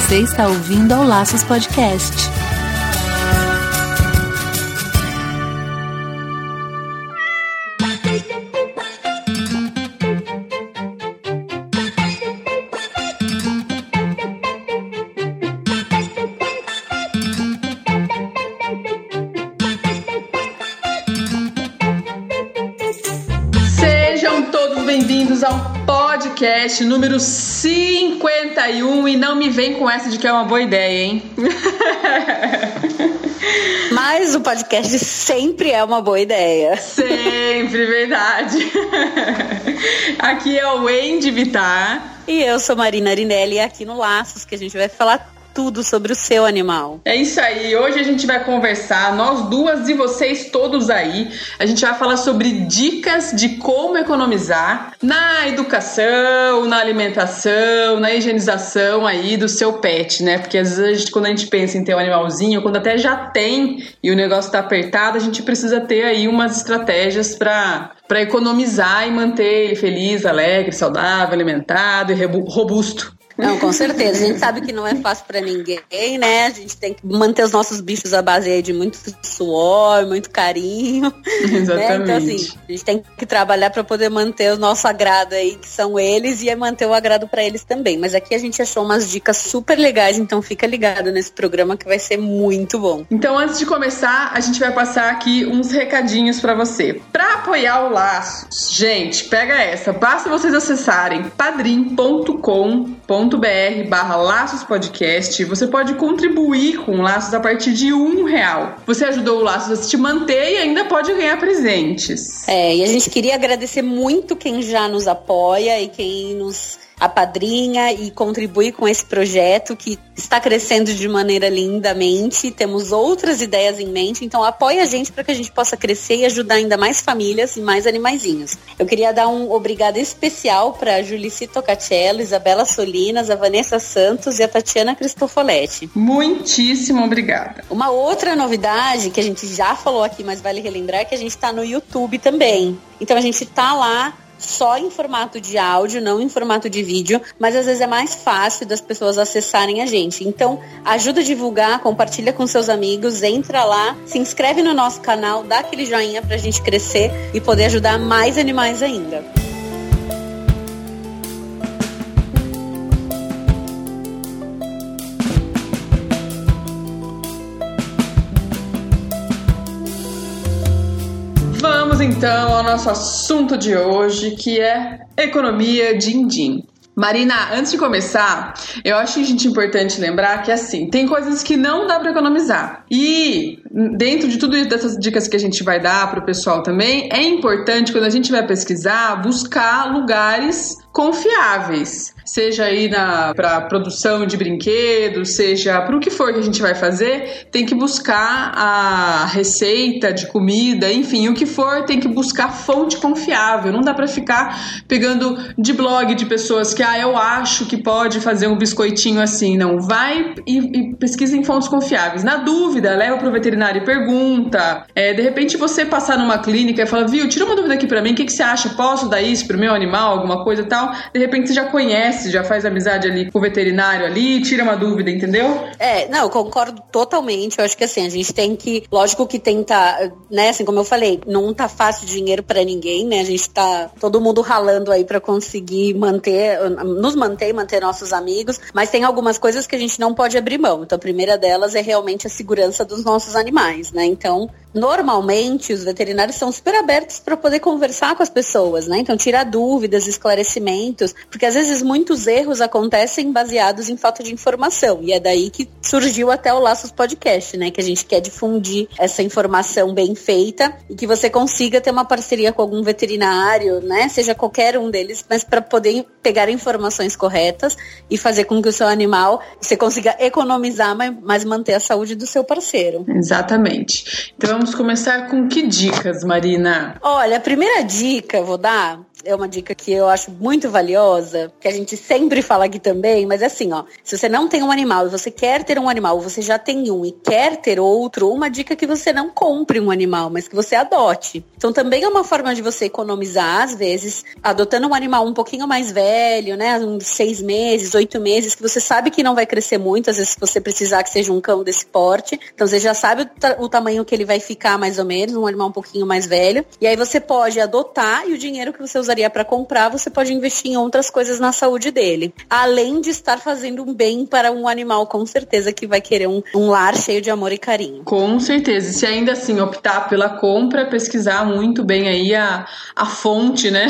Você está ouvindo ao Laços Podcast. Sejam todos bem-vindos ao podcast número 51 e não me vem com essa de que é uma boa ideia, hein? Mas o podcast sempre é uma boa ideia. Sempre, verdade. Aqui é o Wendy Vitar. E eu sou Marina Arinelli e aqui no Laços que a gente vai falar tudo sobre o seu animal. É isso aí. Hoje a gente vai conversar, nós duas e vocês todos aí. A gente vai falar sobre dicas de como economizar na educação, na alimentação, na higienização aí do seu pet, né? Porque às vezes a gente, quando a gente pensa em ter um animalzinho, quando até já tem e o negócio tá apertado, a gente precisa ter aí umas estratégias para para economizar e manter ele feliz, alegre, saudável, alimentado e robusto. Não, com certeza. A gente sabe que não é fácil para ninguém, né? A gente tem que manter os nossos bichos à base de muito suor, muito carinho. Exatamente. Né? Então, assim, a gente tem que trabalhar para poder manter o nosso agrado aí, que são eles, e manter o agrado para eles também. Mas aqui a gente achou umas dicas super legais, então fica ligado nesse programa que vai ser muito bom. Então, antes de começar, a gente vai passar aqui uns recadinhos para você. Para apoiar o Laços, gente, pega essa. Basta vocês acessarem padrim.com.br br barra Laços Podcast. Você pode contribuir com Laços a partir de um real. Você ajudou o Laços a se manter e ainda pode ganhar presentes. É, e a gente queria agradecer muito quem já nos apoia e quem nos apadrinha e contribui com esse projeto que está crescendo de maneira lindamente. Temos outras ideias em mente, então apoie a gente para que a gente possa crescer e ajudar ainda mais famílias e mais animaizinhos. Eu queria dar um obrigado especial para a Julici Tocacello, Isabela Solinas, a Vanessa Santos e a Tatiana Cristofoletti. Muitíssimo obrigada. Uma outra novidade que a gente já falou aqui, mas vale relembrar, é que a gente está no YouTube também. Então a gente está lá só em formato de áudio, não em formato de vídeo, mas às vezes é mais fácil das pessoas acessarem a gente. Então, ajuda a divulgar, compartilha com seus amigos, entra lá, se inscreve no nosso canal, dá aquele joinha pra gente crescer e poder ajudar mais animais ainda. Então ao nosso assunto de hoje, que é economia din-din. Marina, antes de começar, eu acho gente importante lembrar que assim, tem coisas que não dá para economizar. E dentro de tudo isso dessas dicas que a gente vai dar para o pessoal também, é importante quando a gente vai pesquisar, buscar lugares confiáveis seja aí para produção de brinquedos, seja para o que for que a gente vai fazer, tem que buscar a receita de comida, enfim, o que for, tem que buscar fonte confiável. Não dá para ficar pegando de blog de pessoas que, ah, eu acho que pode fazer um biscoitinho assim. Não, vai e, e pesquisa em fontes confiáveis. Na dúvida, leva para o veterinário e pergunta. É, de repente você passar numa clínica e fala, viu, tira uma dúvida aqui para mim, o que, que você acha? Posso dar isso pro meu animal, alguma coisa e tal? De repente você já conhece já faz amizade ali com o veterinário ali, tira uma dúvida, entendeu? É, não, eu concordo totalmente. Eu acho que assim, a gente tem que, lógico que tentar, né, assim como eu falei, não tá fácil dinheiro para ninguém, né? A gente tá todo mundo ralando aí para conseguir manter, nos manter manter nossos amigos, mas tem algumas coisas que a gente não pode abrir mão. Então a primeira delas é realmente a segurança dos nossos animais, né? Então, normalmente os veterinários são super abertos para poder conversar com as pessoas, né? Então tirar dúvidas, esclarecimentos, porque às vezes muitos erros acontecem baseados em falta de informação e é daí que surgiu até o Laços Podcast, né? Que a gente quer difundir essa informação bem feita e que você consiga ter uma parceria com algum veterinário, né? Seja qualquer um deles, mas para poder pegar informações corretas e fazer com que o seu animal você consiga economizar, mas manter a saúde do seu parceiro. Exatamente. Então vamos começar com que dicas, Marina? Olha, a primeira dica eu vou dar é uma dica que eu acho muito valiosa, que a gente sempre fala aqui também, mas é assim, ó, se você não tem um animal e você quer ter um animal, ou você já tem um e quer ter outro, uma dica é que você não compre um animal, mas que você adote. Então também é uma forma de você economizar, às vezes, adotando um animal um pouquinho mais velho, né, uns seis meses, oito meses, que você sabe que não vai crescer muito, às vezes se você precisar que seja um cão desse porte, então você já sabe o, o tamanho que ele vai ficar mais ou menos, um animal um pouquinho mais velho, e aí você pode adotar e o dinheiro que você usaria para comprar, você pode investir em outras coisas na saúde dele. Além de estar fazendo um bem para um animal, com certeza que vai querer um, um lar cheio de amor e carinho. Com certeza. E se ainda assim optar pela compra, pesquisar muito bem aí a, a fonte, né?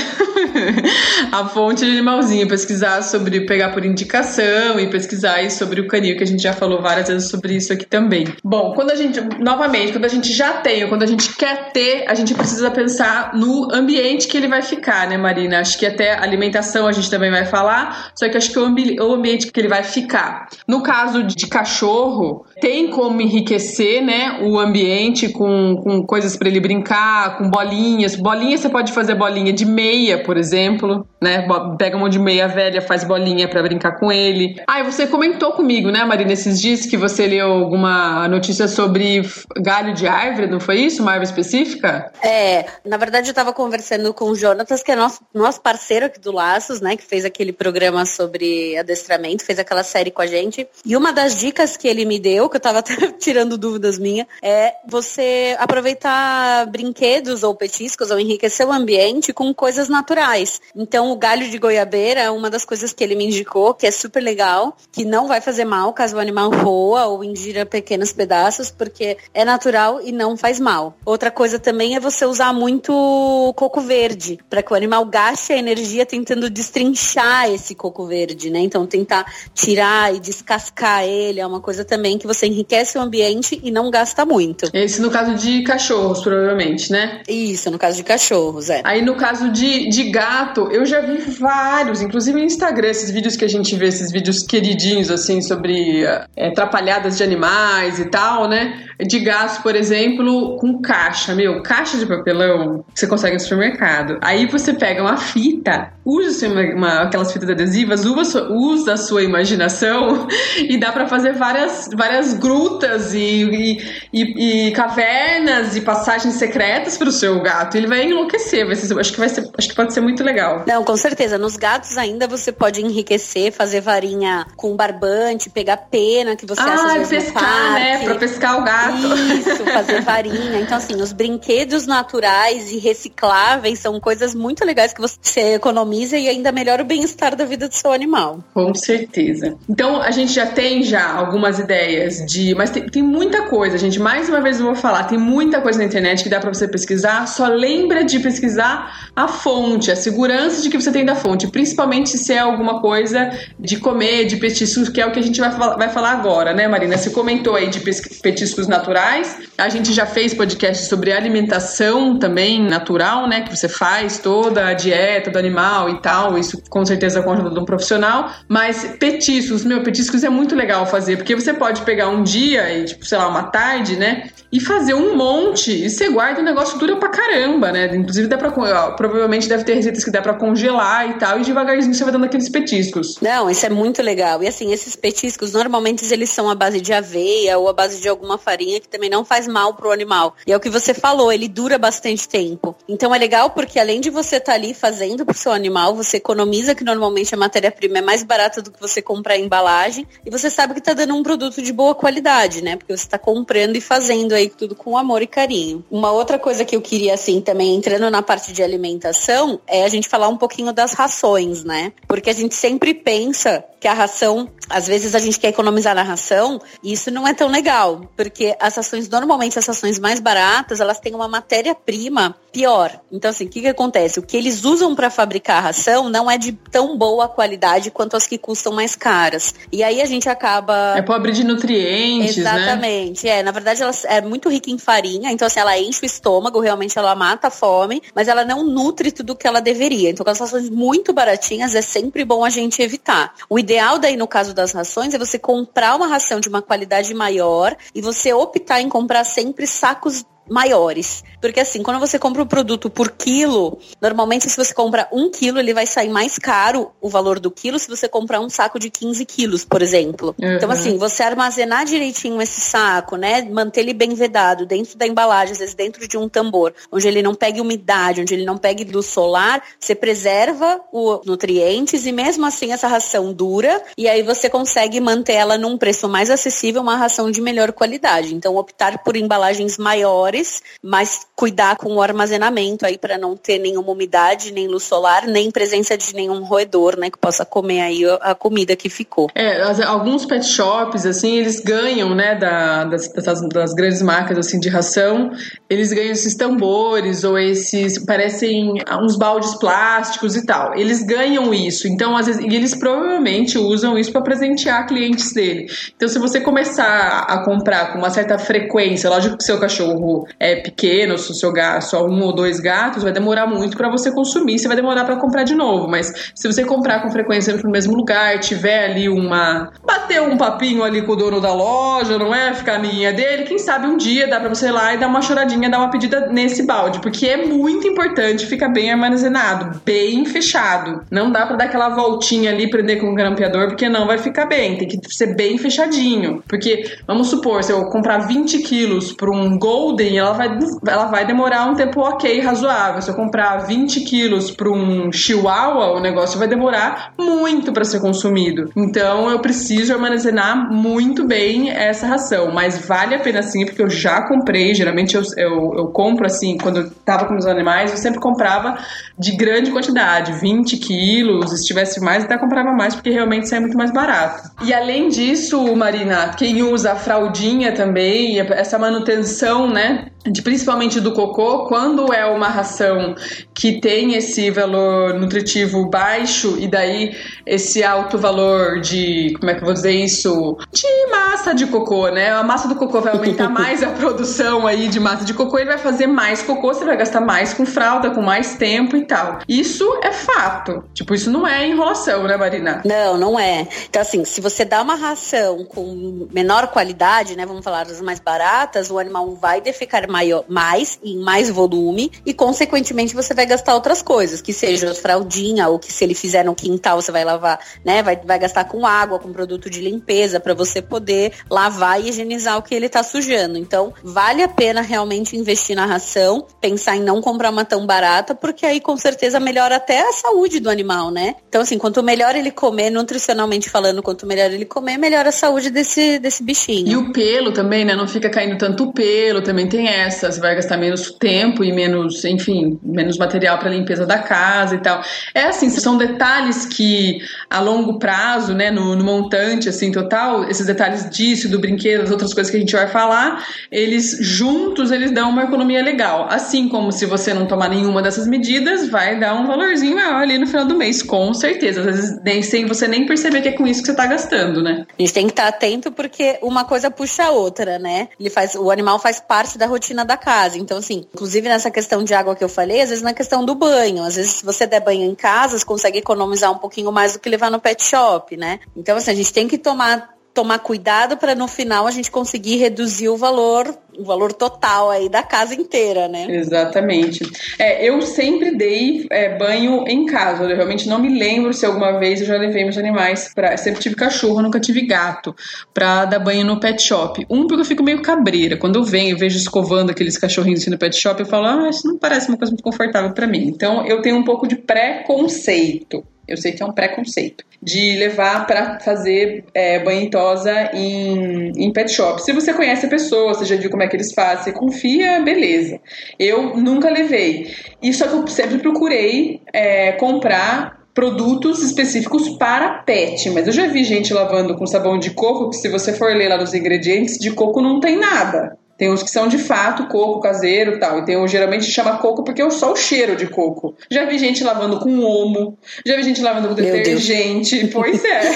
a fonte de animalzinho, pesquisar sobre pegar por indicação e pesquisar aí sobre o canil, que a gente já falou várias vezes sobre isso aqui também. Bom, quando a gente, novamente, quando a gente já tem, ou quando a gente quer ter, a gente precisa pensar no ambiente que ele vai ficar, né, Marina? Acho que até alimentação a gente também vai falar, só que acho que o, ambi o ambiente que ele vai ficar. No caso de cachorro, tem como enriquecer, né, o ambiente com, com coisas para ele brincar, com bolinhas. Bolinha você pode fazer bolinha de meia, por exemplo, né? Pega um monte de meia velha, faz bolinha para brincar com ele. Ah, e você comentou comigo, né, Marina, esses dias que você leu alguma notícia sobre galho de árvore, não foi isso? Uma árvore específica? É, na verdade eu estava conversando com o Jonatas, que é nosso, nosso parceiro aqui do Laços, né, que fez aquele programa sobre adestramento, fez aquela série com a gente. E uma das dicas que ele me deu, que eu estava tirando dúvidas minha, é você aproveitar brinquedos ou petiscos ou enriquecer o ambiente com coisas naturais. Então, o galho de goiabeira é uma das coisas que ele me indicou, que é super legal, que não vai fazer mal caso o animal roa ou ingira pequenos pedaços, porque é natural e não faz mal. Outra coisa também é você usar muito coco verde, para que o animal gaste a energia tentando destrinchar esse coco verde, né? Então, tentar tirar e descascar ele é uma coisa também que você enriquece o ambiente e não gasta muito. Esse no caso de cachorros, provavelmente, né? Isso, no caso de cachorros, é. Aí no caso de, de gato, eu já vi vários, inclusive no Instagram, esses vídeos que a gente vê, esses vídeos queridinhos, assim, sobre é, atrapalhadas de animais e tal, né? De gatos, por exemplo, com caixa. Meu, caixa de papelão que você consegue no supermercado. Aí você pega uma fita, usa uma, uma, aquelas fitas adesivas, usa, usa a sua imaginação e dá para fazer várias, várias grutas e, e, e, e, cavernas e passagens secretas para o seu gato. Ele vai enlouquecer. Vai ser, acho, que vai ser, acho que pode ser muito legal. Não, com certeza. Nos gatos ainda você pode enriquecer, fazer varinha com barbante, pegar pena que você ah, acha pescar, né? Pra pescar o gato. Isso, fazer varinha. Então, assim, os brinquedos naturais e recicláveis são coisas muito legais que você economiza e ainda melhora o bem-estar da vida do seu animal. Com certeza. Então, a gente já tem já algumas ideias de. Mas tem, tem muita coisa, gente. Mais uma vez eu vou falar, tem muita coisa na internet que dá para você pesquisar. Só lembra de pesquisar a fonte, a segurança de que você tem da fonte. Principalmente se é alguma coisa de comer, de petiscos, que é o que a gente vai, vai falar agora, né, Marina? Você comentou aí de petiscos naturais. A gente já fez podcast sobre alimentação também natural, né? Que você faz toda a dieta do animal e tal. Isso com certeza com a ajuda de um profissional. Mas petiscos, meu, petiscos é muito legal fazer, porque você pode pegar um dia e, tipo, sei lá, uma tarde, né? E fazer um monte. E você guarda o negócio dura pra caramba, né? Inclusive dá pra. Provavelmente deve ter receitas que dá pra congelar e tal. E devagarzinho você vai dando aqueles petiscos. Não, isso é muito legal. E assim, esses petiscos, normalmente eles são a base de aveia ou a base de alguma farinha que também não faz mal pro animal. E é o que você falou, ele dura bastante tempo. Então é legal porque além de você tá ali fazendo pro seu animal, você economiza que normalmente a matéria-prima é mais barata do que você comprar em embalagem. E você sabe que tá dando um produto de boa qualidade, né? Porque você tá comprando e fazendo aí tudo com amor e carinho. Uma outra coisa que eu queria, assim, também entrando na parte de alimentação, é a gente falar um pouquinho das rações, né? Porque a gente sempre pensa que a ração, às vezes a gente quer economizar na ração, e isso não é tão legal, porque as rações, normalmente as rações mais baratas, elas têm uma matéria-prima pior. Então, assim, o que, que acontece? Que eles usam para fabricar a ração não é de tão boa qualidade quanto as que custam mais caras. E aí a gente acaba. É pobre de nutrientes. Né? Exatamente. Né? É, na verdade, ela é muito rica em farinha, então assim, ela enche o estômago, realmente ela mata a fome, mas ela não nutre tudo o que ela deveria. Então, com as rações muito baratinhas, é sempre bom a gente evitar. O ideal daí, no caso das rações, é você comprar uma ração de uma qualidade maior e você optar em comprar sempre sacos maiores. Porque assim, quando você compra o um produto por quilo, normalmente se você compra um quilo, ele vai sair mais caro o valor do quilo se você comprar um saco de 15 quilos, por exemplo. Uhum. Então, assim, você armazenar direitinho esse saco, né? Manter ele bem vedado dentro da embalagem, às vezes dentro de um tambor, onde ele não pegue umidade, onde ele não pegue luz solar, você preserva os nutrientes e mesmo assim essa ração dura e aí você consegue manter ela num preço mais acessível, uma ração de melhor qualidade. Então, optar por embalagens maiores, mas cuidar com o armazenamento aí para não ter nenhuma umidade, nem luz solar, nem presença de nenhum roedor, né, que possa comer aí a comida que ficou. É, alguns pet shops, assim, eles ganham, né, da, das, das, das, grandes marcas, assim, de ração, eles ganham esses tambores ou esses, parecem uns baldes plásticos e tal. Eles ganham isso, então, às vezes, e eles provavelmente usam isso para presentear clientes dele. Então, se você começar a comprar com uma certa frequência, lógico que seu cachorro é pequeno, se o seu gato, só um ou dois gatos, vai demorar muito para você consumir, você vai demorar para comprar de novo, mas se você comprar com frequência no mesmo lugar, tiver ali uma. bater um papinho ali com o dono da loja, não é? Ficar amiguinha dele, quem sabe um dia dá pra você ir lá e dar uma choradinha, dar uma pedida nesse balde, porque é muito importante ficar bem armazenado, bem fechado. Não dá pra dar aquela voltinha ali, prender com o um grampeador, porque não vai ficar bem. Tem que ser bem fechadinho. Porque, vamos supor, se eu comprar 20 quilos pra um Golden, ela vai, ela vai demorar um tempo ok, razoável. Se eu comprar 20 quilos pra um Chihuahua, o negócio vai demorar muito para ser consumido. Então eu preciso armazenar muito bem essa ração. Mas vale a pena sim, porque eu já comprei. Geralmente eu, eu, eu compro assim, quando eu tava com os animais, eu sempre comprava de grande quantidade, 20 quilos. Se tivesse mais, até comprava mais, porque realmente sai muito mais barato. E além disso, Marina, quem usa a fraldinha também, essa manutenção, né? De principalmente do cocô, quando é uma ração que tem esse valor nutritivo baixo e daí esse alto valor de, como é que eu vou dizer isso? De massa de cocô, né? A massa do cocô vai aumentar mais a produção aí de massa de cocô, ele vai fazer mais cocô, você vai gastar mais com fralda, com mais tempo e tal. Isso é fato. Tipo, isso não é enrolação, né, Marina? Não, não é. Então, assim, se você dá uma ração com menor qualidade, né, vamos falar das mais baratas, o animal vai defecar maior, mais, em mais volume, e consequentemente você vai gastar outras coisas, que seja fraldinha, ou que se ele fizer no quintal, você vai lavar, né? Vai, vai gastar com água, com produto de limpeza, para você poder lavar e higienizar o que ele tá sujando. Então, vale a pena realmente investir na ração, pensar em não comprar uma tão barata, porque aí com certeza melhora até a saúde do animal, né? Então, assim, quanto melhor ele comer, nutricionalmente falando, quanto melhor ele comer, melhor a saúde desse, desse bichinho. E o pelo também, né? Não fica caindo tanto pelo, também tem essa você vai gastar menos tempo e menos, enfim, menos material para limpeza da casa e tal. É assim, são detalhes que a longo prazo, né, no, no, montante assim total, esses detalhes disso, do brinquedo, das outras coisas que a gente vai falar, eles juntos eles dão uma economia legal. Assim como se você não tomar nenhuma dessas medidas, vai dar um valorzinho maior ali no final do mês, com certeza. Às vezes nem sem você nem perceber que é com isso que você está gastando, né? A gente tem que estar atento porque uma coisa puxa a outra, né? Ele faz, o animal faz parte da rotina da casa. Então, assim, inclusive nessa questão de água que eu falei, às vezes na questão do banho. Às vezes, se você der banho em casa, você consegue economizar um pouquinho mais do que levar no pet shop, né? Então, assim, a gente tem que tomar tomar cuidado para no final a gente conseguir reduzir o valor, o valor total aí da casa inteira, né? Exatamente. É, eu sempre dei é, banho em casa. Eu realmente não me lembro se alguma vez eu já levei meus animais para. Sempre tive cachorro, nunca tive gato para dar banho no pet shop. Um porque eu fico meio cabreira. Quando eu venho, eu vejo escovando aqueles cachorrinhos assim no pet shop, eu falo, ah, isso não parece uma coisa muito confortável para mim. Então eu tenho um pouco de preconceito. Eu sei que é um preconceito de levar para fazer é, banho e tosa em, em pet shop. Se você conhece a pessoa, você já viu como é que eles fazem, você confia, beleza. Eu nunca levei. E só que eu sempre procurei é, comprar produtos específicos para pet, mas eu já vi gente lavando com sabão de coco, que se você for ler lá nos ingredientes, de coco não tem nada. Tem uns que são de fato coco caseiro e tal. E tem um geralmente chama coco porque é só o cheiro de coco. Já vi gente lavando com omo. Já vi gente lavando com detergente. Pois é.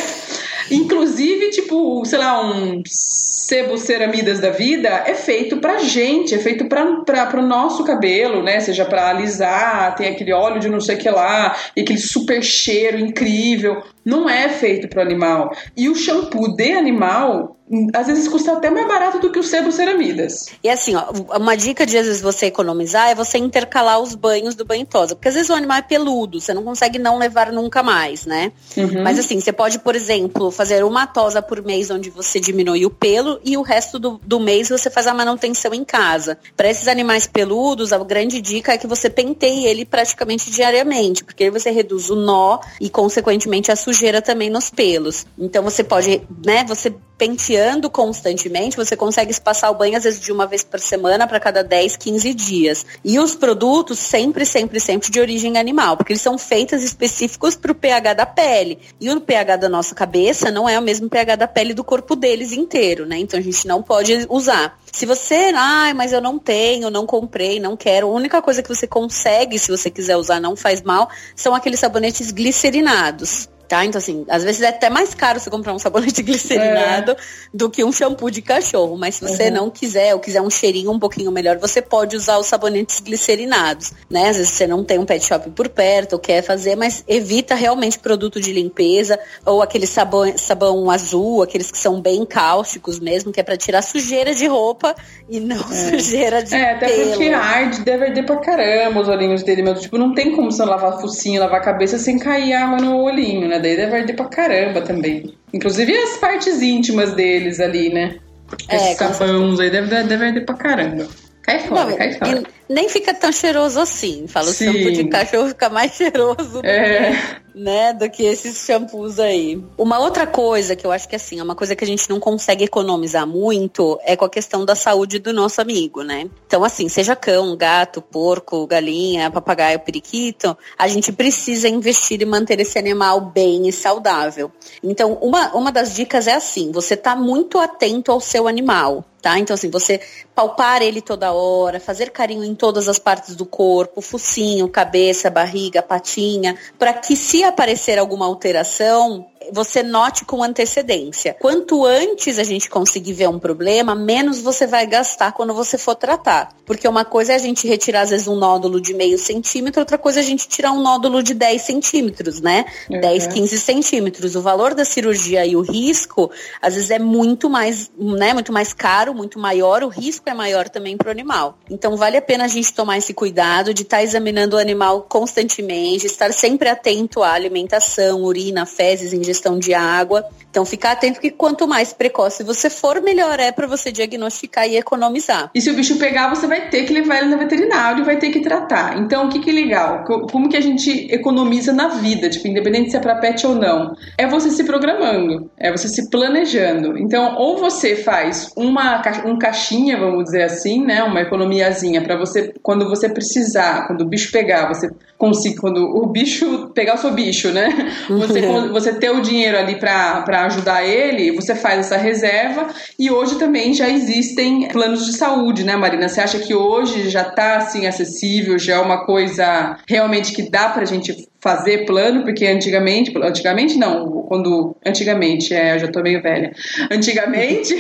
Inclusive, tipo, sei lá, um sebo ceramidas da vida é feito pra gente, é feito pra, pra, pro nosso cabelo, né? Seja pra alisar, tem aquele óleo de não sei o que lá, e aquele super cheiro incrível. Não é feito pro animal. E o shampoo de animal às vezes custa até mais barato do que o sebo ceramidas. E assim, ó, uma dica de às vezes você economizar é você intercalar os banhos do banho tosa. Porque às vezes o animal é peludo, você não consegue não levar nunca mais, né? Uhum. Mas assim, você pode, por exemplo, fazer uma tosa por mês onde você diminui o pelo e o resto do, do mês você faz a manutenção em casa. Para esses animais peludos, a grande dica é que você penteie ele praticamente diariamente, porque aí você reduz o nó e, consequentemente, a sujeira também nos pelos. Então você pode, né, você penteando constantemente, você consegue espaçar o banho às vezes de uma vez por semana para cada 10, 15 dias. E os produtos sempre, sempre, sempre de origem animal, porque eles são feitos específicos para o pH da pele. E o pH da nossa cabeça não é o mesmo pH da pele do corpo deles inteiro, né? Então a gente não pode usar. Se você, ai, mas eu não tenho, não comprei, não quero, a única coisa que você consegue, se você quiser usar, não faz mal, são aqueles sabonetes glicerinados. Tá? Então, assim, às vezes é até mais caro você comprar um sabonete glicerinado é. do que um shampoo de cachorro. Mas se você uhum. não quiser, ou quiser um cheirinho um pouquinho melhor, você pode usar os sabonetes glicerinados, né? Às vezes você não tem um pet shop por perto ou quer fazer, mas evita realmente produto de limpeza ou aquele sabão, sabão azul, aqueles que são bem cáusticos mesmo, que é para tirar sujeira de roupa e não é. sujeira de É, até pelo. porque arde, deve arder pra caramba os olhinhos dele, meu. Tipo, não tem como você lavar focinho, lavar a cabeça sem cair água no olhinho, né? Daí deve arder pra caramba também. Inclusive as partes íntimas deles ali, né? É, Esses aí deve, deve arder pra caramba. Cai fora, não, cai fora. Nem fica tão cheiroso assim. Fala, Sim. o shampoo de cachorro fica mais cheiroso é. Né, do que esses shampoos aí. Uma outra coisa que eu acho que assim, é uma coisa que a gente não consegue economizar muito é com a questão da saúde do nosso amigo, né? Então, assim, seja cão, gato, porco, galinha, papagaio, periquito, a gente precisa investir e manter esse animal bem e saudável. Então, uma, uma das dicas é assim, você tá muito atento ao seu animal. Tá? Então, assim, você palpar ele toda hora, fazer carinho em todas as partes do corpo, focinho, cabeça, barriga, patinha, para que se aparecer alguma alteração, você note com antecedência. Quanto antes a gente conseguir ver um problema, menos você vai gastar quando você for tratar. Porque uma coisa é a gente retirar, às vezes, um nódulo de meio centímetro, outra coisa é a gente tirar um nódulo de 10 centímetros, né? Uhum. 10, 15 centímetros. O valor da cirurgia e o risco, às vezes, é muito mais, né? Muito mais caro, muito maior. O risco é maior também para o animal. Então, vale a pena a gente tomar esse cuidado de estar tá examinando o animal constantemente, estar sempre atento à alimentação, urina, fezes, ingestão ingestão de água. Então, ficar atento que quanto mais precoce você for, melhor é para você diagnosticar e economizar. E se o bicho pegar, você vai ter que levar ele no veterinário e vai ter que tratar. Então, o que, que é legal? Como que a gente economiza na vida, tipo, independente se é para pet ou não? É você se programando, é você se planejando. Então, ou você faz uma um caixinha, vamos dizer assim, né, uma economiazinha para você quando você precisar, quando o bicho pegar, você consiga quando o bicho pegar o seu bicho, né? Você você ter o dinheiro ali ajudar ele, você faz essa reserva e hoje também já existem planos de saúde, né, Marina? Você acha que hoje já está assim acessível, já é uma coisa realmente que dá para a gente fazer plano, porque antigamente, antigamente não, quando antigamente, é, eu já tô meio velha. Antigamente,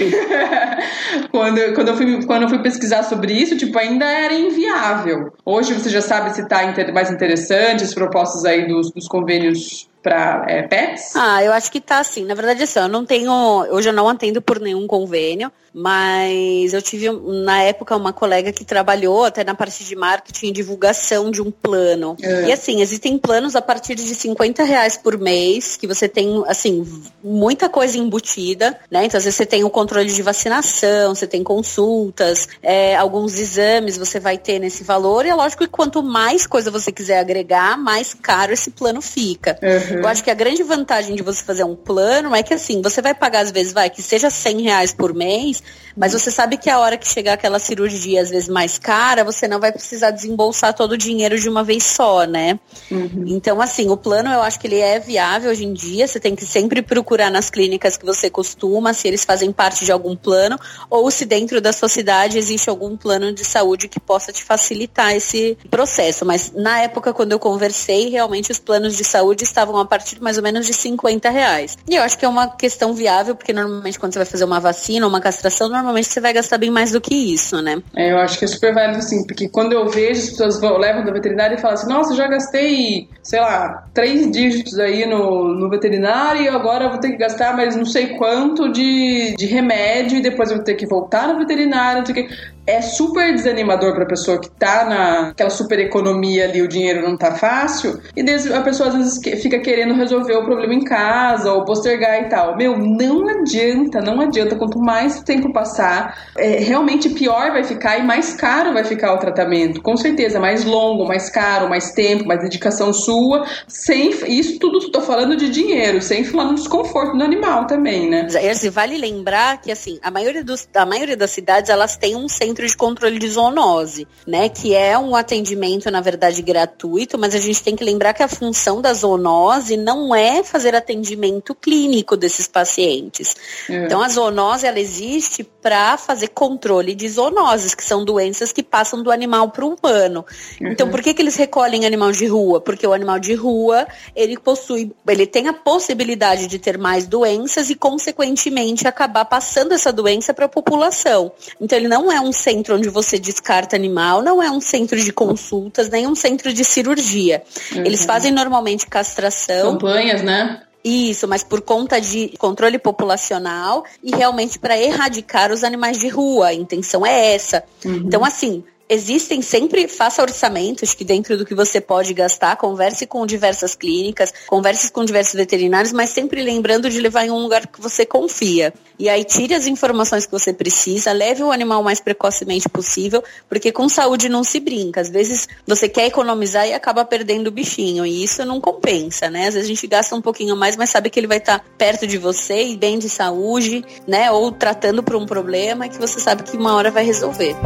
quando, quando, eu fui, quando eu fui pesquisar sobre isso, tipo, ainda era inviável. Hoje você já sabe se está mais interessante, as propostas aí dos, dos convênios para é, pets? Ah, eu acho que tá assim. Na verdade, assim, eu não tenho. Hoje eu não atendo por nenhum convênio, mas eu tive na época uma colega que trabalhou até na parte de marketing e divulgação de um plano. É. E assim, existem planos a partir de 50 reais por mês, que você tem, assim, muita coisa embutida, né? Então, às vezes você tem o controle de vacinação, você tem consultas, é, alguns exames você vai ter nesse valor, e é lógico que quanto mais coisa você quiser agregar, mais caro esse plano fica. Uhum. Uhum. Eu acho que a grande vantagem de você fazer um plano é que assim, você vai pagar às vezes, vai, que seja 100 reais por mês, mas você sabe que a hora que chegar aquela cirurgia, às vezes mais cara, você não vai precisar desembolsar todo o dinheiro de uma vez só, né? Uhum. Então, assim, o plano eu acho que ele é viável hoje em dia. Você tem que sempre procurar nas clínicas que você costuma, se eles fazem parte de algum plano, ou se dentro da sua cidade existe algum plano de saúde que possa te facilitar esse processo. Mas na época, quando eu conversei, realmente os planos de saúde estavam a partir mais ou menos de 50 reais. E eu acho que é uma questão viável, porque normalmente quando você vai fazer uma vacina ou uma castração, normalmente você vai gastar bem mais do que isso, né? É, eu acho que é super válido sim, porque quando eu vejo as pessoas levam da veterinária e falam assim, nossa, já gastei sei lá, três dígitos aí no, no veterinário e agora eu vou ter que gastar mais não sei quanto de, de remédio e depois eu vou ter que voltar no veterinário, não sei o é super desanimador para a pessoa que tá naquela super economia ali, o dinheiro não tá fácil, e a pessoa às vezes fica querendo resolver o problema em casa ou postergar e tal. Meu, não adianta, não adianta. Quanto mais tempo passar, é, realmente pior vai ficar e mais caro vai ficar o tratamento. Com certeza, mais longo, mais caro, mais tempo, mais dedicação sua. Sem isso tudo tô falando de dinheiro, sem falar no desconforto do animal também, né? E vale lembrar que assim, a maioria dos, a maioria das cidades elas têm um centro centro de controle de zoonose, né? Que é um atendimento, na verdade, gratuito, mas a gente tem que lembrar que a função da zoonose não é fazer atendimento clínico desses pacientes. É. Então, a zoonose, ela existe para fazer controle de zoonoses, que são doenças que passam do animal para o humano. Uhum. Então, por que, que eles recolhem animal de rua? Porque o animal de rua, ele possui, ele tem a possibilidade de ter mais doenças e, consequentemente, acabar passando essa doença para a população. Então, ele não é um centro onde você descarta animal, não é um centro de consultas, nem um centro de cirurgia. Uhum. Eles fazem normalmente castração. Campanhas, né? Isso, mas por conta de controle populacional e realmente para erradicar os animais de rua. A intenção é essa. Uhum. Então, assim, existem sempre, faça orçamentos que dentro do que você pode gastar, converse com diversas clínicas, converse com diversos veterinários, mas sempre lembrando de levar em um lugar que você confia. E aí tire as informações que você precisa, leve o animal mais precocemente possível, porque com saúde não se brinca. Às vezes você quer economizar e acaba perdendo o bichinho, e isso não compensa, né? Às vezes a gente gasta um pouquinho mais, mas sabe que ele vai estar perto de você e bem de saúde, né? Ou tratando por um problema que você sabe que uma hora vai resolver.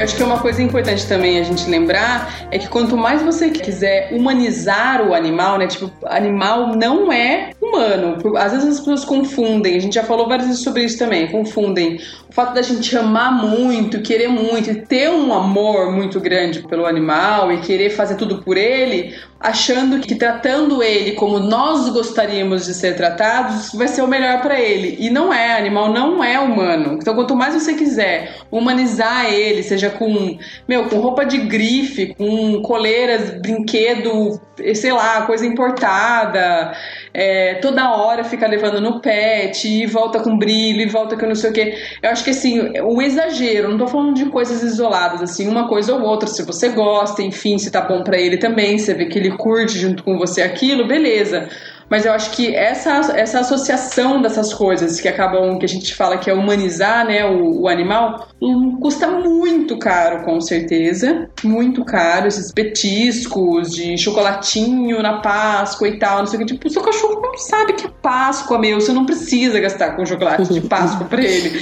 E acho que é uma coisa importante também a gente lembrar é que quanto mais você quiser humanizar o animal, né? Tipo, animal não é humano. Às vezes as pessoas confundem, a gente já falou várias vezes sobre isso também, confundem o fato da gente amar muito, querer muito, ter um amor muito grande pelo animal e querer fazer tudo por ele, achando que tratando ele como nós gostaríamos de ser tratados vai ser o melhor para ele. E não é, animal não é humano. Então, quanto mais você quiser humanizar ele, seja com, meu, com roupa de grife, com coleiras, brinquedo, sei lá, coisa importada, é, toda hora fica levando no pet e volta com brilho e volta com não sei o que. Eu acho que assim, o exagero, não tô falando de coisas isoladas, assim, uma coisa ou outra, se você gosta, enfim, se tá bom para ele também, você vê que ele curte junto com você aquilo, beleza. Mas eu acho que essa, essa associação dessas coisas que acabam, que a gente fala que é humanizar né, o, o animal, um, custa muito caro, com certeza. Muito caro. Esses petiscos de chocolatinho na Páscoa e tal, não sei o que. Tipo, o seu cachorro não sabe que é Páscoa, meu. Você não precisa gastar com chocolate de Páscoa pra ele.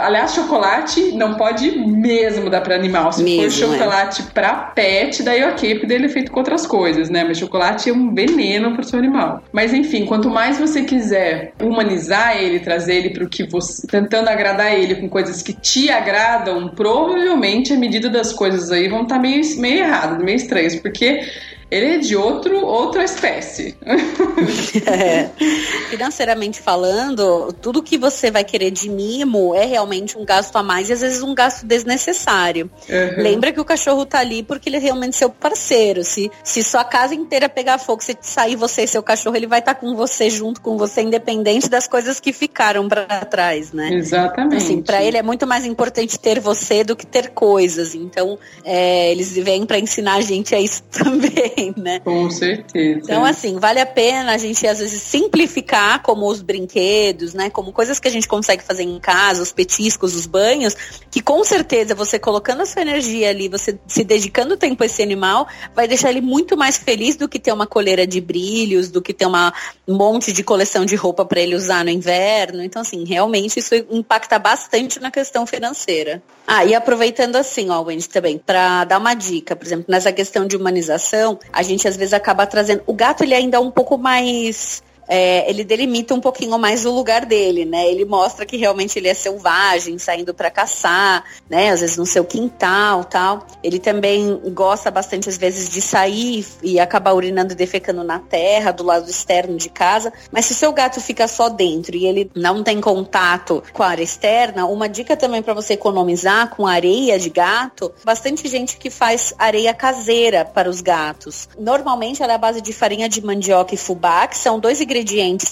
Aliás, chocolate não pode mesmo dar pra animal. Se mesmo, for é. chocolate é. pra pet, daí ok, porque ele é feito com outras coisas, né? Mas chocolate é um veneno pro seu animal. Mas enfim, quanto mais você quiser humanizar ele, trazer ele para o que você. tentando agradar ele com coisas que te agradam, provavelmente a medida das coisas aí vão estar tá meio, meio erradas, meio estranhas, porque ele é de outro, outra espécie. é. Financeiramente falando, tudo que você vai querer de mimo é realmente um gasto a mais e às vezes um gasto desnecessário. Uhum. Lembra que o cachorro tá ali porque ele é realmente seu parceiro. Se, se sua casa inteira pegar fogo, se sair você e seu cachorro, ele vai estar tá com você, junto com você, independente das coisas que ficaram para trás, né? Exatamente. Assim, para ele é muito mais importante ter você do que ter coisas. Então, é, eles vêm para ensinar a gente a isso também também, né? Com certeza. Então, assim, vale a pena a gente, às vezes, simplificar como os brinquedos, né? Como coisas que a gente consegue fazer em casa, os petiscos, os banhos, que com certeza você colocando a sua energia ali, você se dedicando tempo a esse animal, vai deixar ele muito mais feliz do que ter uma coleira de brilhos, do que ter uma, um monte de coleção de roupa para ele usar no inverno. Então, assim, realmente isso impacta bastante na questão financeira. Ah, e aproveitando assim, ó, Wendy, também, para dar uma dica, por exemplo, nessa questão de humanização, a gente às vezes acaba trazendo. O gato ele ainda é um pouco mais é, ele delimita um pouquinho mais o lugar dele, né? Ele mostra que realmente ele é selvagem, saindo para caçar, né? Às vezes no seu quintal, tal. Ele também gosta bastante às vezes de sair e acabar urinando e defecando na terra, do lado externo de casa. Mas se o seu gato fica só dentro e ele não tem contato com a área externa, uma dica também para você economizar com areia de gato, bastante gente que faz areia caseira para os gatos. Normalmente ela é a base de farinha de mandioca e fubá, que são dois ingredientes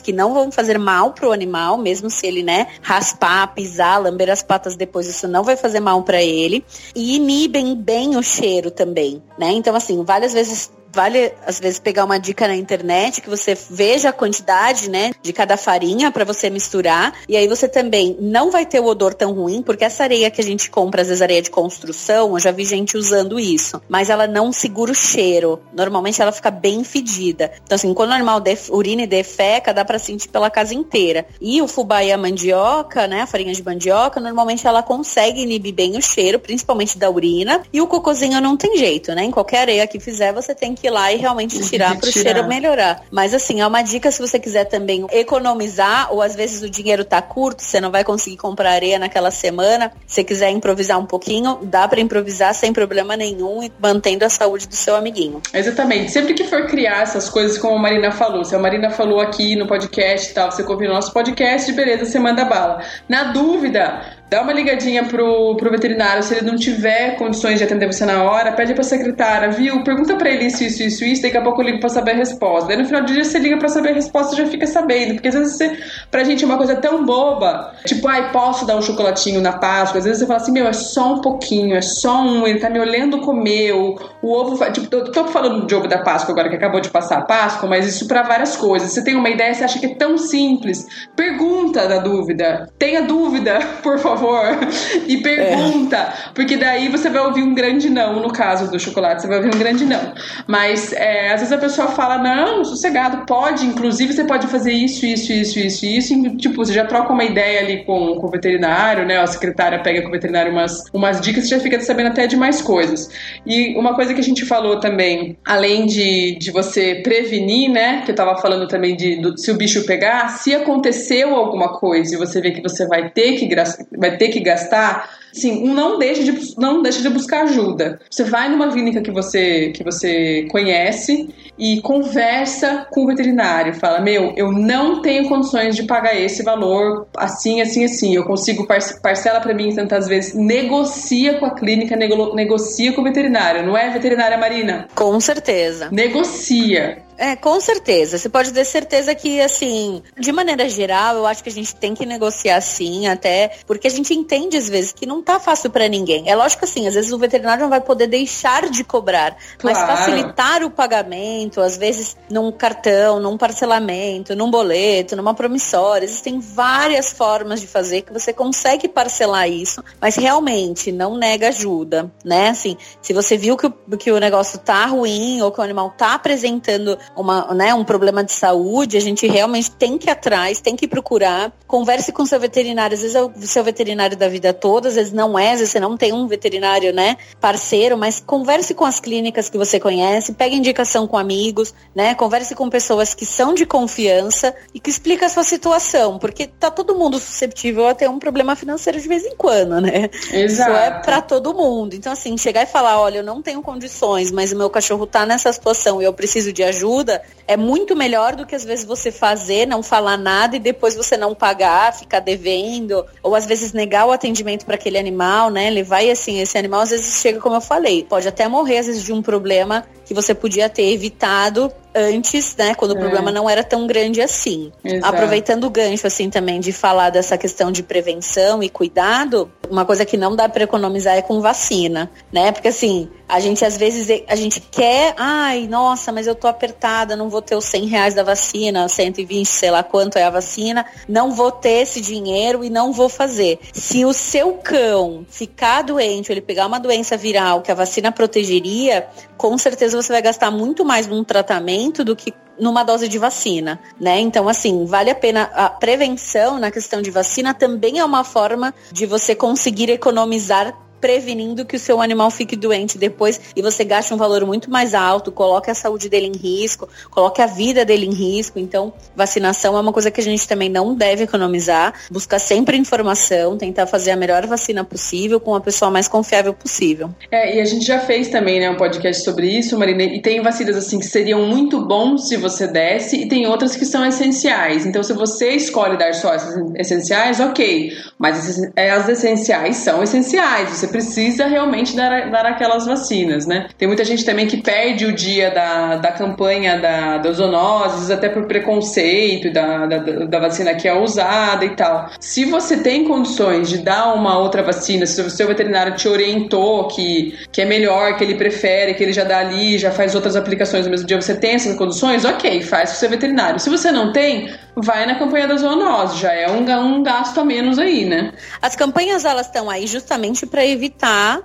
que não vão fazer mal para o animal, mesmo se ele, né, raspar, pisar, lamber as patas depois, isso não vai fazer mal para ele. E inibem bem o cheiro também, né? Então, assim, várias vezes vale às vezes pegar uma dica na internet que você veja a quantidade, né, de cada farinha para você misturar e aí você também não vai ter o odor tão ruim, porque essa areia que a gente compra, às vezes areia de construção, eu já vi gente usando isso, mas ela não segura o cheiro. Normalmente ela fica bem fedida. Então assim, quando o animal def, urina e defeca, dá para sentir pela casa inteira. E o fubá e a mandioca, né, a farinha de mandioca, normalmente ela consegue inibir bem o cheiro, principalmente da urina, e o cocôzinho não tem jeito, né? Em qualquer areia que fizer, você tem que ir lá e realmente tirar para o cheiro melhorar. Mas assim, é uma dica se você quiser também economizar, ou às vezes o dinheiro tá curto, você não vai conseguir comprar areia naquela semana. Se quiser improvisar um pouquinho, dá para improvisar sem problema nenhum e mantendo a saúde do seu amiguinho. Exatamente. Sempre que for criar essas coisas, como a Marina falou, se a Marina falou aqui no podcast e tal, você confia no nosso podcast, beleza, você manda bala. Na dúvida, Dá uma ligadinha pro, pro veterinário, se ele não tiver condições de atender você na hora, pede pra secretária, viu? Pergunta pra ele isso, isso, isso, isso, daqui a pouco eu ligo pra saber a resposta. Daí no final do dia você liga pra saber a resposta e já fica sabendo. Porque às vezes você, pra gente é uma coisa tão boba, tipo, ai, posso dar um chocolatinho na Páscoa? Às vezes você fala assim, meu, é só um pouquinho, é só um, ele tá me olhando comer, o, o ovo, tipo, tô, falando de ovo da Páscoa agora que acabou de passar a Páscoa, mas isso pra várias coisas. Você tem uma ideia, você acha que é tão simples, pergunta da dúvida, tenha dúvida, por favor favor, e pergunta. É. Porque daí você vai ouvir um grande não, no caso do chocolate, você vai ouvir um grande não. Mas é, às vezes a pessoa fala, não, sossegado, pode, inclusive você pode fazer isso, isso, isso, isso, isso. E, tipo, você já troca uma ideia ali com, com o veterinário, né? A secretária pega com o veterinário umas, umas dicas, você já fica sabendo até de mais coisas. E uma coisa que a gente falou também, além de, de você prevenir, né? Que eu tava falando também de do, se o bicho pegar, se aconteceu alguma coisa e você vê que você vai ter que vai vai ter que gastar, sim, não deixe de não deixe de buscar ajuda. Você vai numa clínica que você que você conhece e conversa com o veterinário, fala: "Meu, eu não tenho condições de pagar esse valor assim, assim, assim. Eu consigo parcela para mim tantas vezes. Negocia com a clínica, nego, negocia com o veterinário, não é veterinária Marina? Com certeza. Negocia. É, com certeza. Você pode ter certeza que, assim, de maneira geral, eu acho que a gente tem que negociar sim, até porque a gente entende às vezes que não tá fácil para ninguém. É lógico assim, às vezes o veterinário não vai poder deixar de cobrar, claro. mas facilitar o pagamento, às vezes num cartão, num parcelamento, num boleto, numa promissória, existem várias formas de fazer que você consegue parcelar isso, mas realmente não nega ajuda, né? Assim, se você viu que o, que o negócio tá ruim ou que o animal tá apresentando uma, né, um problema de saúde, a gente realmente tem que ir atrás, tem que procurar. Converse com seu veterinário, às vezes é o seu veterinário da vida toda, às vezes não é, às vezes você não tem um veterinário, né, parceiro, mas converse com as clínicas que você conhece, pegue indicação com amigos, né, converse com pessoas que são de confiança e que explica a sua situação, porque tá todo mundo susceptível a ter um problema financeiro de vez em quando, né? Exato. Isso é para todo mundo. Então assim, chegar e falar, olha, eu não tenho condições, mas o meu cachorro tá nessa situação e eu preciso de ajuda, ajuda é muito melhor do que às vezes você fazer, não falar nada e depois você não pagar, ficar devendo, ou às vezes negar o atendimento para aquele animal, né? Levar e assim, esse animal às vezes chega, como eu falei, pode até morrer às vezes de um problema que você podia ter evitado antes, né, quando é. o problema não era tão grande assim. Exato. Aproveitando o gancho assim também de falar dessa questão de prevenção e cuidado, uma coisa que não dá para economizar é com vacina, né? Porque assim, a gente às vezes a gente quer, ai, nossa, mas eu tô apertada, não vou ter os 100 reais da vacina, 120, sei lá quanto é a vacina, não vou ter esse dinheiro e não vou fazer. Se o seu cão ficar doente, ou ele pegar uma doença viral que a vacina protegeria, com certeza você vai gastar muito mais num tratamento do que numa dose de vacina, né? Então, assim, vale a pena a prevenção na questão de vacina também é uma forma de você conseguir economizar prevenindo que o seu animal fique doente depois e você gaste um valor muito mais alto, coloque a saúde dele em risco, coloque a vida dele em risco. Então, vacinação é uma coisa que a gente também não deve economizar, buscar sempre informação, tentar fazer a melhor vacina possível com a pessoa mais confiável possível. É, e a gente já fez também, né, um podcast sobre isso, Marina, e tem vacinas assim que seriam muito bons se você desse e tem outras que são essenciais. Então, se você escolhe dar só essas essenciais, ok, mas as essenciais são essenciais. Você precisa realmente dar, dar aquelas vacinas, né? Tem muita gente também que perde o dia da, da campanha da, da zoonoses, até por preconceito da, da, da vacina que é usada e tal. Se você tem condições de dar uma outra vacina, se o seu veterinário te orientou que, que é melhor, que ele prefere, que ele já dá ali, já faz outras aplicações no mesmo dia, você tem essas condições, ok, faz o seu veterinário. Se você não tem, vai na campanha da zoonose, já é um, um gasto a menos aí, né? As campanhas elas estão aí justamente para evitar,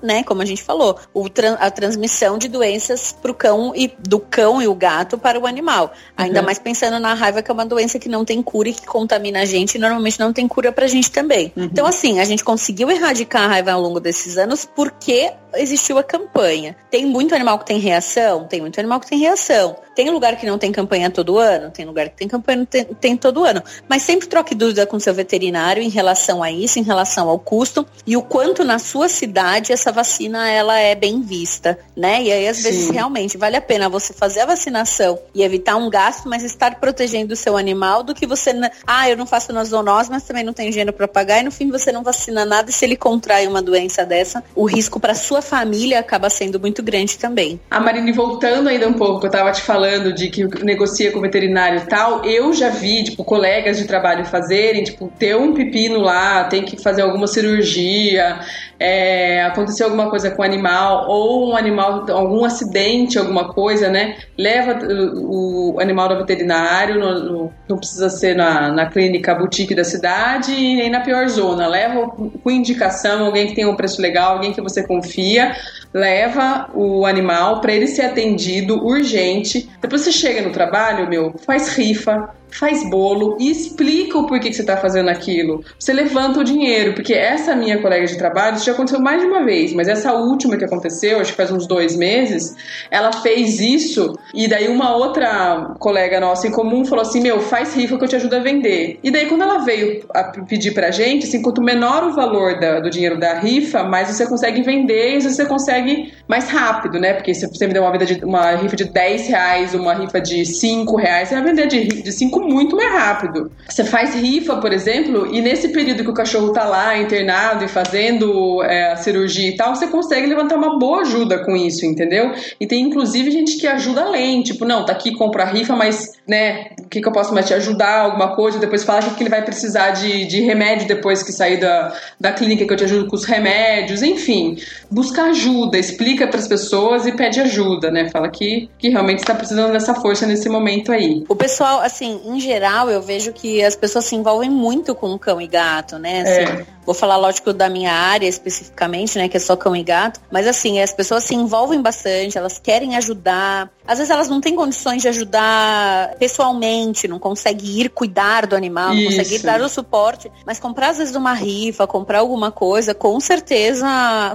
né, como a gente falou, o, a transmissão de doenças pro cão e do cão e o gato para o animal. Ainda uhum. mais pensando na raiva que é uma doença que não tem cura e que contamina a gente e normalmente não tem cura pra gente também. Uhum. Então assim, a gente conseguiu erradicar a raiva ao longo desses anos porque existiu a campanha. Tem muito animal que tem reação? Tem muito animal que tem reação. Tem lugar que não tem campanha todo ano? Tem lugar que tem campanha tem, tem todo ano. Mas sempre troque dúvida com seu veterinário em relação a isso, em relação ao custo e o quanto na sua cidade essa vacina ela é bem vista, né? E aí às Sim. vezes realmente vale a pena você fazer a vacinação e evitar um gasto, mas estar protegendo o seu animal do que você, ah, eu não faço na zoonose, mas também não tenho dinheiro para pagar e no fim você não vacina nada e se ele contrai uma doença dessa, o risco para sua família acaba sendo muito grande também. A Marine, voltando ainda um pouco, eu tava te falando de que negocia com o veterinário e tal, eu já vi, tipo, colegas de trabalho fazerem, tipo, ter um pepino lá, tem que fazer alguma cirurgia, é, aconteceu alguma coisa com o animal, ou um animal, algum acidente, alguma coisa, né? Leva o, animal ao veterinário, no, no, não precisa ser na, na clínica boutique da cidade e nem na pior zona. Leva com indicação, alguém que tem um preço legal, alguém que você confia, leva o animal para ele ser atendido urgente. Depois você chega no trabalho, meu, faz rifa, faz bolo e explica o porquê que você está fazendo aquilo. Você levanta o dinheiro, porque essa minha colega de trabalho, isso já aconteceu mais de uma vez, mas essa última que aconteceu, acho que faz uns dois meses, ela fez isso e daí uma outra colega nossa em comum falou assim: Meu, faz rifa que eu te ajudo a vender. E daí quando ela veio a pedir pra gente, assim, quanto menor o valor da, do dinheiro da rifa, mais você consegue vender e você consegue mais rápido, né? Porque se você me der uma, vida de, uma rifa de 10 reais, uma rifa de 5 reais, você vai vender de, de 5 muito mais rápido. Você faz rifa, por exemplo, e nesse período que o cachorro tá lá internado e fazendo é, a cirurgia e tal, você consegue levantar uma boa ajuda com isso, entendeu? E tem inclusive gente que ajuda além, tipo, não, tá aqui, compra a rifa, mas, né, o que, que eu posso mais te ajudar, alguma coisa, depois fala que ele vai precisar de, de remédio depois que sair da, da clínica que eu te ajudo com os remédios, enfim. Busca ajuda, explica para as pessoas e pede ajuda, né? Fala que, que realmente está precisando dessa força nesse momento aí. O pessoal, assim, em geral, eu vejo que as pessoas se envolvem muito com cão e gato, né? Assim, é. Vou falar, lógico, da minha área especificamente, né? Que é só cão e gato. Mas assim, as pessoas se envolvem bastante, elas querem ajudar. Às vezes elas não têm condições de ajudar pessoalmente, não conseguem ir cuidar do animal, Isso. não conseguem ir dar o suporte. Mas comprar, às vezes, uma rifa, comprar alguma coisa, com certeza,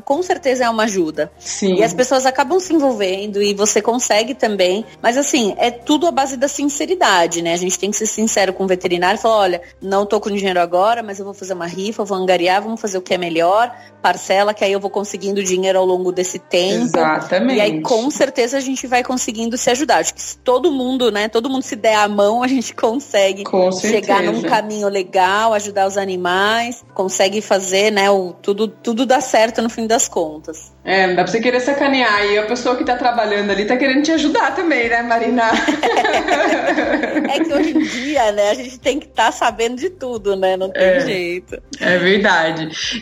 com certeza é uma ajuda. Sim. E as pessoas acabam se envolvendo e você consegue também. Mas assim, é tudo à base da sinceridade, né? A gente tem que ser sincero com o veterinário e falar, olha, não tô com dinheiro agora, mas eu vou fazer uma rifa, vou angariar vamos fazer o que é melhor, parcela, que aí eu vou conseguindo dinheiro ao longo desse tempo. Exatamente. E aí, com certeza, a gente vai conseguindo se ajudar. Acho que se todo mundo, né, todo mundo se der a mão, a gente consegue chegar num caminho legal, ajudar os animais, consegue fazer, né, o, tudo, tudo dá certo no fim das contas. É, não dá pra você querer sacanear. E a pessoa que tá trabalhando ali tá querendo te ajudar também, né, Marina? é que hoje em dia, né, a gente tem que estar tá sabendo de tudo, né? Não tem é, jeito. É verdade.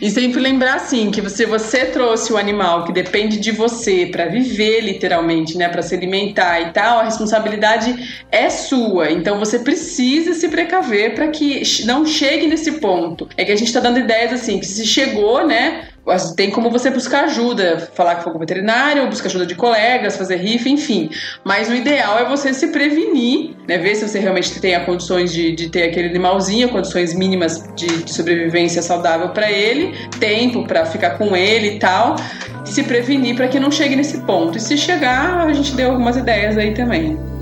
E sempre lembrar, assim, que você, você trouxe o animal que depende de você para viver, literalmente, né? para se alimentar e tal, a responsabilidade é sua. Então você precisa se precaver para que não chegue nesse ponto. É que a gente tá dando ideias assim, que se chegou, né? Tem como você buscar ajuda, falar com o veterinário, buscar ajuda de colegas, fazer rifa, enfim. Mas o ideal é você se prevenir, né? Ver se você realmente tem condições de, de ter aquele animalzinho, condições mínimas de, de sobrevivência saudável para ele, tempo para ficar com ele e tal, se prevenir para que não chegue nesse ponto. E se chegar, a gente deu algumas ideias aí também.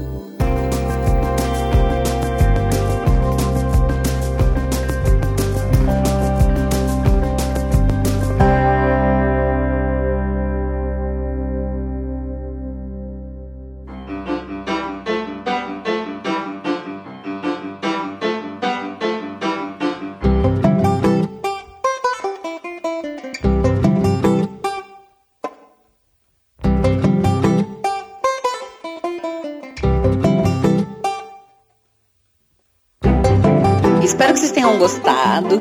Tenham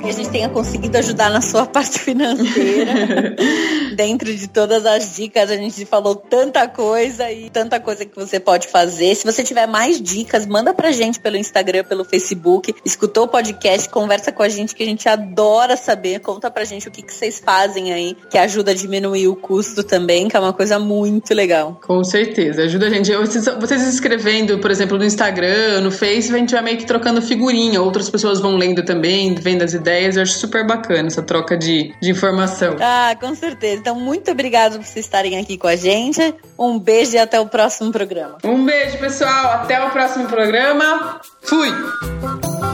que a gente tenha conseguido ajudar na sua parte financeira. Dentro de todas as dicas, a gente falou tanta coisa e tanta coisa que você pode fazer. Se você tiver mais dicas, manda pra gente pelo Instagram, pelo Facebook. Escutou o podcast, conversa com a gente, que a gente adora saber. Conta pra gente o que, que vocês fazem aí, que ajuda a diminuir o custo também, que é uma coisa muito legal. Com certeza, ajuda a gente. Vocês, vocês escrevendo, por exemplo, no Instagram, no Face, a gente vai meio que trocando figurinha. Outras pessoas vão lendo também também, vendo as ideias. Eu acho super bacana essa troca de, de informação. Ah, com certeza. Então, muito obrigado por vocês estarem aqui com a gente. Um beijo e até o próximo programa. Um beijo, pessoal. Até o próximo programa. Fui!